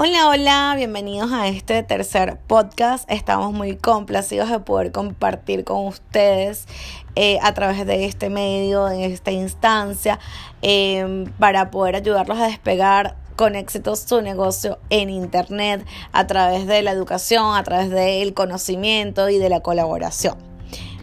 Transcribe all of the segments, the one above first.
Hola, hola, bienvenidos a este tercer podcast. Estamos muy complacidos de poder compartir con ustedes eh, a través de este medio, de esta instancia, em, para poder ayudarlos a despegar con éxito su negocio en Internet a través de la educación, a través del conocimiento y de la colaboración.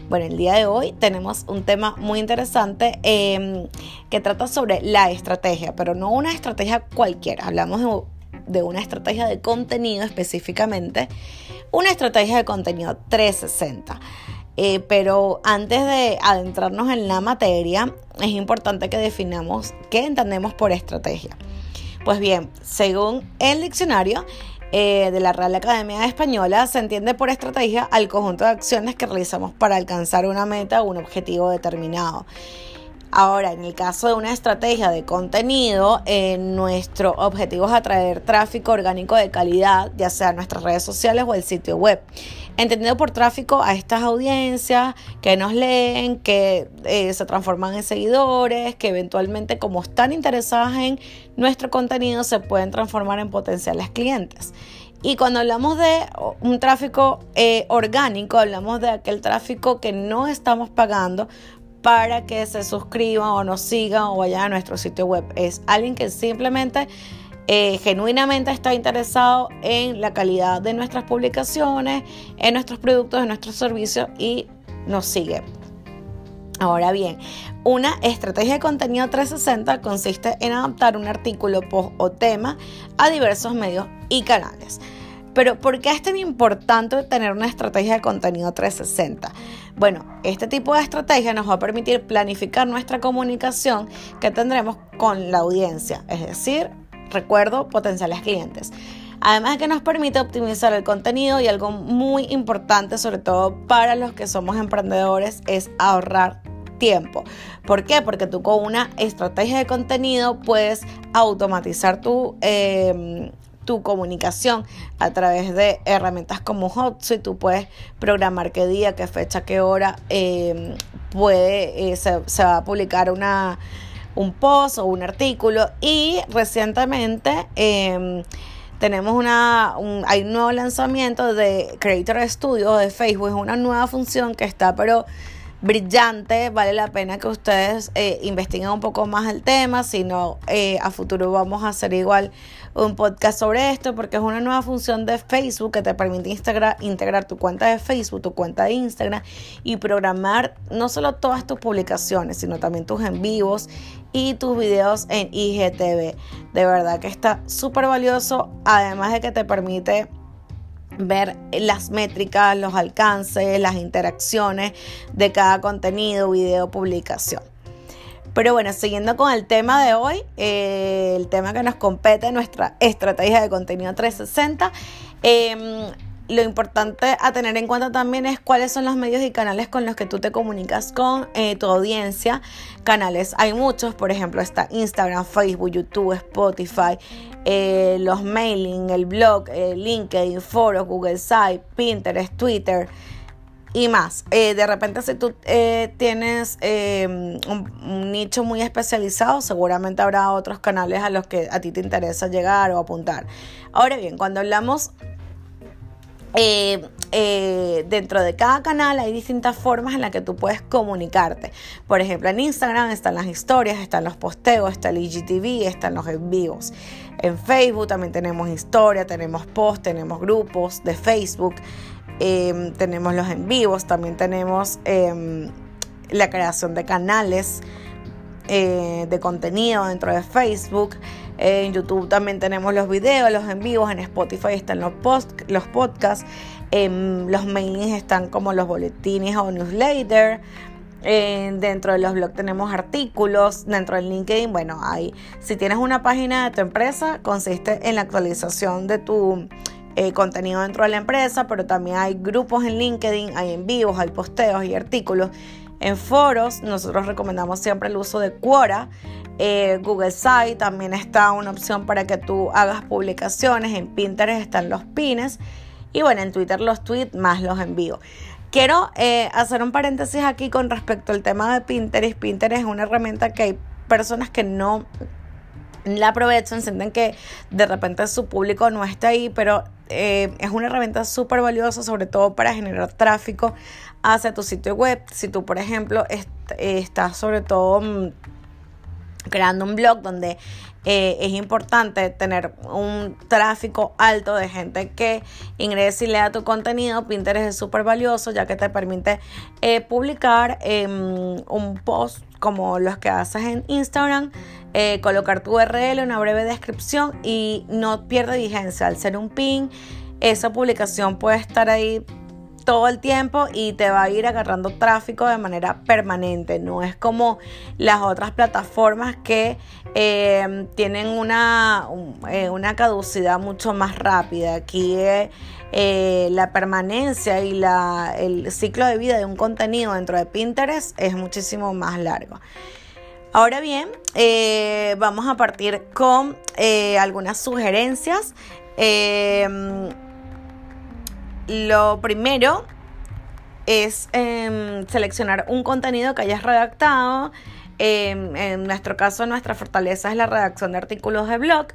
Bueno, el día de hoy tenemos un tema muy interesante em, que trata sobre la estrategia, pero no una estrategia cualquiera. Hablamos de de una estrategia de contenido específicamente, una estrategia de contenido 360. Eh, pero antes de adentrarnos en la materia, es importante que definamos qué entendemos por estrategia. Pues bien, según el diccionario eh, de la Real Academia Española, se entiende por estrategia al conjunto de acciones que realizamos para alcanzar una meta o un objetivo determinado. Ahora, en el caso de una estrategia de contenido, eh, nuestro objetivo es atraer tráfico orgánico de calidad, ya sea nuestras redes sociales o el sitio web. Entendido por tráfico a estas audiencias que nos leen, que eh, se transforman en seguidores, que eventualmente como están interesadas en nuestro contenido se pueden transformar en potenciales clientes. Y cuando hablamos de un tráfico eh, orgánico, hablamos de aquel tráfico que no estamos pagando para que se suscriban o nos sigan o vayan a nuestro sitio web. Es alguien que simplemente eh, genuinamente está interesado en la calidad de nuestras publicaciones, en nuestros productos, en nuestros servicios y nos sigue. Ahora bien, una estrategia de contenido 360 consiste en adaptar un artículo, post o tema a diversos medios y canales. Pero ¿por qué es tan importante tener una estrategia de contenido 360? Bueno, este tipo de estrategia nos va a permitir planificar nuestra comunicación que tendremos con la audiencia, es decir, recuerdo, potenciales clientes. Además de que nos permite optimizar el contenido y algo muy importante, sobre todo para los que somos emprendedores, es ahorrar tiempo. ¿Por qué? Porque tú con una estrategia de contenido puedes automatizar tu eh, tu comunicación a través de herramientas como HotSuite. Tú puedes programar qué día, qué fecha, qué hora em, puede, eh, se, va a publicar una, un post o un artículo. Y recientemente em, tenemos una, hay un nuevo lanzamiento de Creator Studio de Facebook. Es una nueva función que está, pero brillante, vale la pena que ustedes eh, investiguen un poco más el tema, si no, eh, a futuro vamos a hacer igual un podcast sobre esto, porque es una nueva función de Facebook que te permite integrar, integrar tu cuenta de Facebook, tu cuenta de Instagram y programar no solo todas tus publicaciones, sino también tus en vivos y tus videos en IGTV. De verdad que está súper valioso, además de que te permite ver las métricas, los alcances, las interacciones de cada contenido, video, publicación. Pero bueno, siguiendo con el tema de hoy, eh, el tema que nos compete, nuestra estrategia de contenido 360, em, lo importante a tener en cuenta también es cuáles son los medios y canales con los que tú te comunicas con eh, tu audiencia. Canales hay muchos, por ejemplo, está Instagram, Facebook, YouTube, Spotify, eh, los mailing, el blog, eh, LinkedIn, foros, Google Site, Pinterest, Twitter y más. de repente si tú tienes un, un, nicho muy especializado, seguramente habrá otros canales a los que a ti te interesa llegar o apuntar. Ahora bien, cuando hablamos eh, eh, dentro de cada canal hay distintas formas en las que tú puedes comunicarte. Por ejemplo, en Instagram están las historias, están los posteos, está el IGTV, están los envíos. En Facebook también tenemos historia, tenemos posts, tenemos grupos de Facebook, em, tenemos los en vivos, también tenemos em, la creación de canales eh, de contenido dentro de Facebook. En YouTube también tenemos los videos, los en vivos, en Spotify están los, post, los podcasts, en los mailings están como los boletines o newsletter. dentro de los blogs tenemos artículos, dentro del LinkedIn, bueno, hay, si tienes una página de tu empresa, consiste en la actualización de tu eh, contenido dentro de la empresa, pero también hay grupos en LinkedIn, hay en vivos, hay posteos y artículos. En foros, nosotros recomendamos siempre el uso de Quora, eh, Google Site también está una opción para que tú hagas publicaciones. En Pinterest están los pines. Y bueno, en Twitter los tweets más los envío. Quiero eh, hacer un paréntesis aquí con respecto al tema de Pinterest. Pinterest es una herramienta que hay personas que no la aprovechan, sienten que de repente su público no está ahí, pero eh, es una herramienta súper valiosa, sobre todo para generar tráfico hacia tu sitio web. Si tú, por ejemplo, estás sobre todo mm, creando un blog donde eh, es importante tener un tráfico alto de gente que ingrese y lea tu contenido. Pinterest es súper valioso ya que te permite eh, publicar em, un post como los que haces en Instagram, eh, colocar tu URL, una breve descripción y no pierde vigencia. Al ser un pin, esa publicación puede estar ahí todo el tiempo y te va a ir agarrando tráfico de manera permanente. No es como las otras plataformas que eh, tienen una, eh, una caducidad mucho más rápida. Aquí eh, la permanencia y la, el ciclo de vida de un contenido dentro de Pinterest es muchísimo más largo. Ahora bien, vamos a partir con algunas sugerencias. Lo primero es em, seleccionar un contenido que hayas redactado. Em, en nuestro caso, nuestra fortaleza es la redacción de artículos de blog.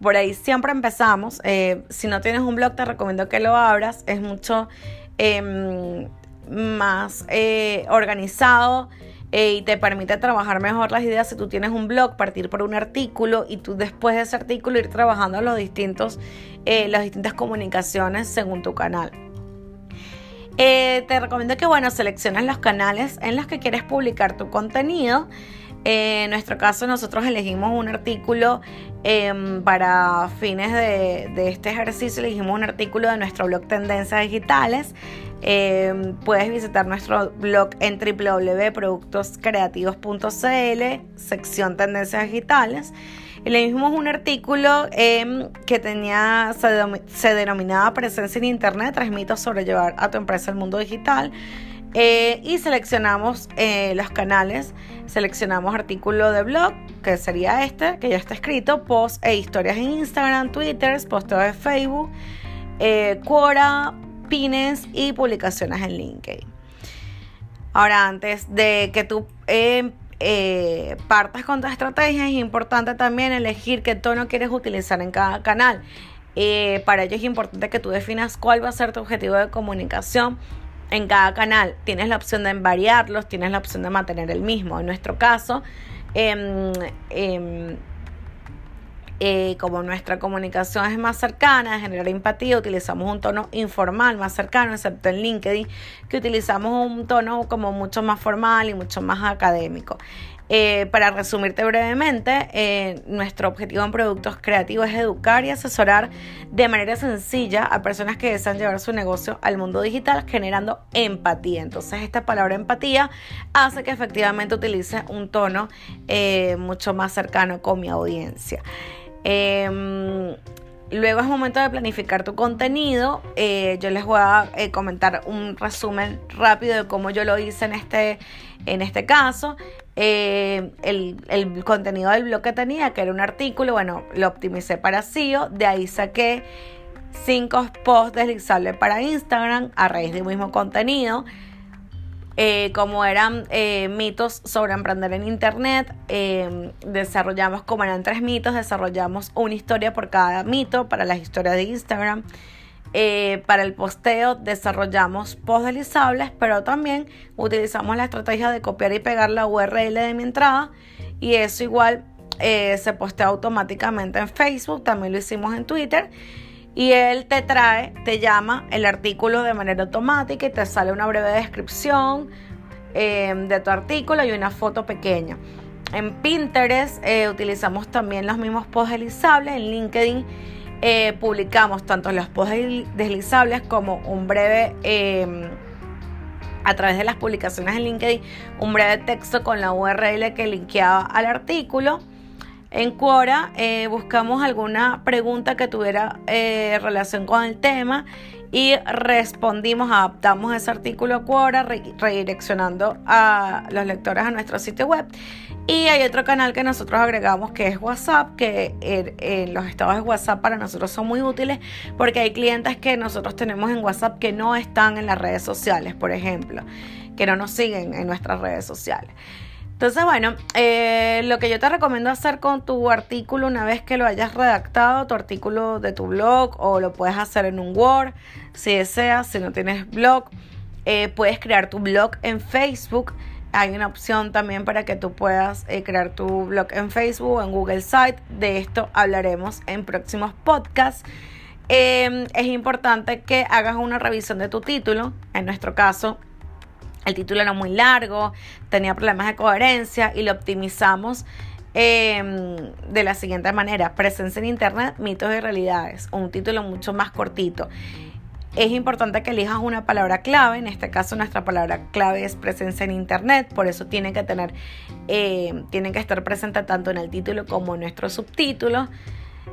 Por ahí siempre empezamos. Eh, si no tienes un blog, te recomiendo que lo abras. Es mucho em, más eh, organizado eh, y te permite trabajar mejor las ideas si tú tienes un blog, partir por un artículo y tú después de ese artículo ir trabajando los distintos, las distintas comunicaciones según tu canal. Eh, te recomiendo que bueno, selecciones los canales en los que quieres publicar tu contenido. en nuestro caso, nosotros elegimos un artículo em, para fines de, de, este ejercicio, elegimos un artículo de nuestro blog Tendencias Digitales. Em, puedes visitar nuestro blog en www.productoscreativos.cl, sección Tendencias Digitales. Y leímos un artículo em, que tenía, se, denominaba Presencia en Internet, tres sobre llevar a tu empresa al mundo digital. Eh, y seleccionamos eh, los canales, seleccionamos artículo de blog, que sería este, que ya está escrito, post e historias en Instagram, Twitter, posteos de Facebook, eh, Quora, pines y publicaciones en LinkedIn. Ahora, antes de que tú eh, eh, partas con tu estrategia, es importante también elegir qué tono quieres utilizar en cada canal. Eh, para ello es importante que tú definas cuál va a ser tu objetivo de comunicación en cada canal. Tienes la opción de variarlos, tienes la opción de mantener el mismo. En nuestro caso, em, eh, como nuestra comunicación es más cercana, generar empatía, utilizamos un tono informal más cercano, excepto en LinkedIn, que utilizamos un tono como mucho más formal y mucho más académico. Eh, para resumirte brevemente, eh, nuestro objetivo en productos creativos es educar y asesorar de manera sencilla a personas que desean llevar su negocio al mundo digital generando empatía. Entonces esta palabra empatía hace que efectivamente utilice un tono mucho más cercano con mi audiencia. Em, luego es momento de planificar tu contenido. Eh, yo les voy a eh, comentar un resumen rápido de cómo yo lo hice en este, en este caso. Eh, el, el, contenido del blog que tenía, que era un artículo, bueno, lo optimicé para SEO. De ahí saqué cinco posts deslizables para Instagram a raíz del mismo contenido. Eh, como eran eh, mitos sobre emprender en Internet, eh, desarrollamos, como eran tres mitos, desarrollamos una historia por cada mito para las historias de Instagram. para el posteo desarrollamos posts deslizables, pero también utilizamos la estrategia de copiar y pegar la URL de mi entrada y eso igual se postea automáticamente en Facebook, también lo hicimos en Twitter y él te trae, te llama el artículo de manera automática y te sale una breve descripción em, de tu artículo y una foto pequeña. En Pinterest eh, utilizamos también los mismos posts deslizables. En LinkedIn eh, publicamos tanto los posts deslizables como un breve, em, a través de las publicaciones en LinkedIn, un breve texto con la URL que linkeaba al artículo. En Quora eh, buscamos alguna pregunta que tuviera eh, relación con el tema y respondimos, adaptamos ese artículo a Quora, redireccionando a los lectores a nuestro sitio web. Y hay otro canal que nosotros agregamos que es WhatsApp, que en los estados de WhatsApp para nosotros son muy útiles porque hay clientes que nosotros tenemos en WhatsApp que no están en las redes sociales, por ejemplo, que no nos siguen en nuestras redes sociales. Entonces, bueno, eh, lo que yo te recomiendo hacer con tu artículo una vez que lo hayas redactado, tu artículo de tu blog, o lo puedes hacer en un Word, si deseas, si no tienes blog, eh, puedes crear tu blog en Facebook. Hay una opción también para que tú puedas eh, crear tu blog en Facebook o en Google Site. De esto hablaremos en próximos podcasts. Em, es importante que hagas una revisión de tu título. En nuestro caso, el título era muy largo, tenía problemas de coherencia y lo optimizamos em, de la siguiente manera. Presencia en Internet, mitos y realidades. Un título mucho más cortito. Es importante que elijas una palabra clave, en este caso nuestra palabra clave es presencia en Internet, por eso tiene que tener, em, tiene que estar presente tanto en el título como en nuestro subtítulo.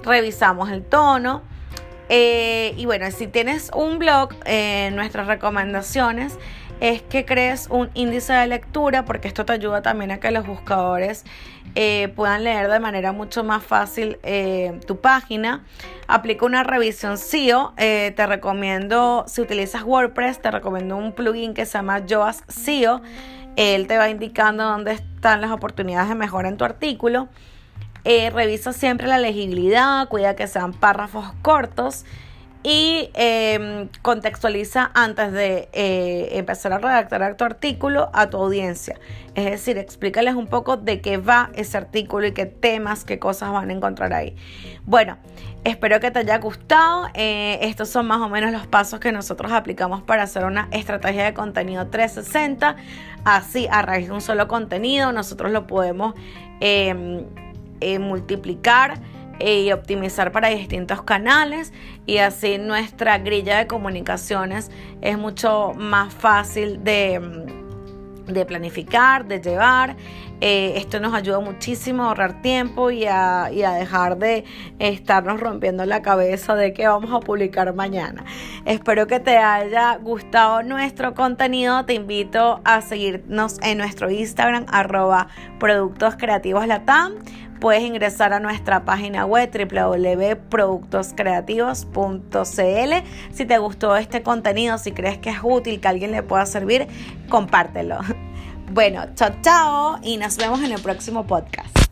Revisamos el tono. Eh, y bueno, si tienes un blog, eh, nuestras recomendaciones es que crees un índice de lectura porque esto te ayuda también a que los buscadores eh, puedan leer de manera mucho más fácil eh, tu página. Aplica una revisión SEO. Eh, te recomiendo, si utilizas WordPress, te recomiendo un plugin que se llama Yoast SEO. Él te va indicando dónde están las oportunidades de mejora en tu artículo. revisa siempre la legibilidad, cuida que sean párrafos cortos y em, contextualiza antes de eh, empezar a redactar tu artículo a tu audiencia. Es decir, explícales un poco de qué va ese artículo y qué temas, qué cosas van a encontrar ahí. Bueno, espero que te haya gustado. Eh, estos son más o menos los pasos que nosotros aplicamos para hacer una estrategia de contenido 360. Así, a raíz de un solo contenido, nosotros lo podemos em, eh, multiplicar y optimizar para distintos canales y así nuestra grilla de comunicaciones es mucho más fácil de, de planificar, de llevar. Eh, esto nos ayuda muchísimo a ahorrar tiempo y a, dejar de estarnos rompiendo la cabeza de que vamos a publicar mañana. Espero que te haya gustado nuestro contenido. Te invito a seguirnos en nuestro Instagram arroba productos creativos puedes ingresar a nuestra página web www.productoscreativos.cl. Si te gustó este contenido, si crees que es útil, que alguien le pueda servir, compártelo. Bueno, chao, chao y nos vemos en el próximo podcast.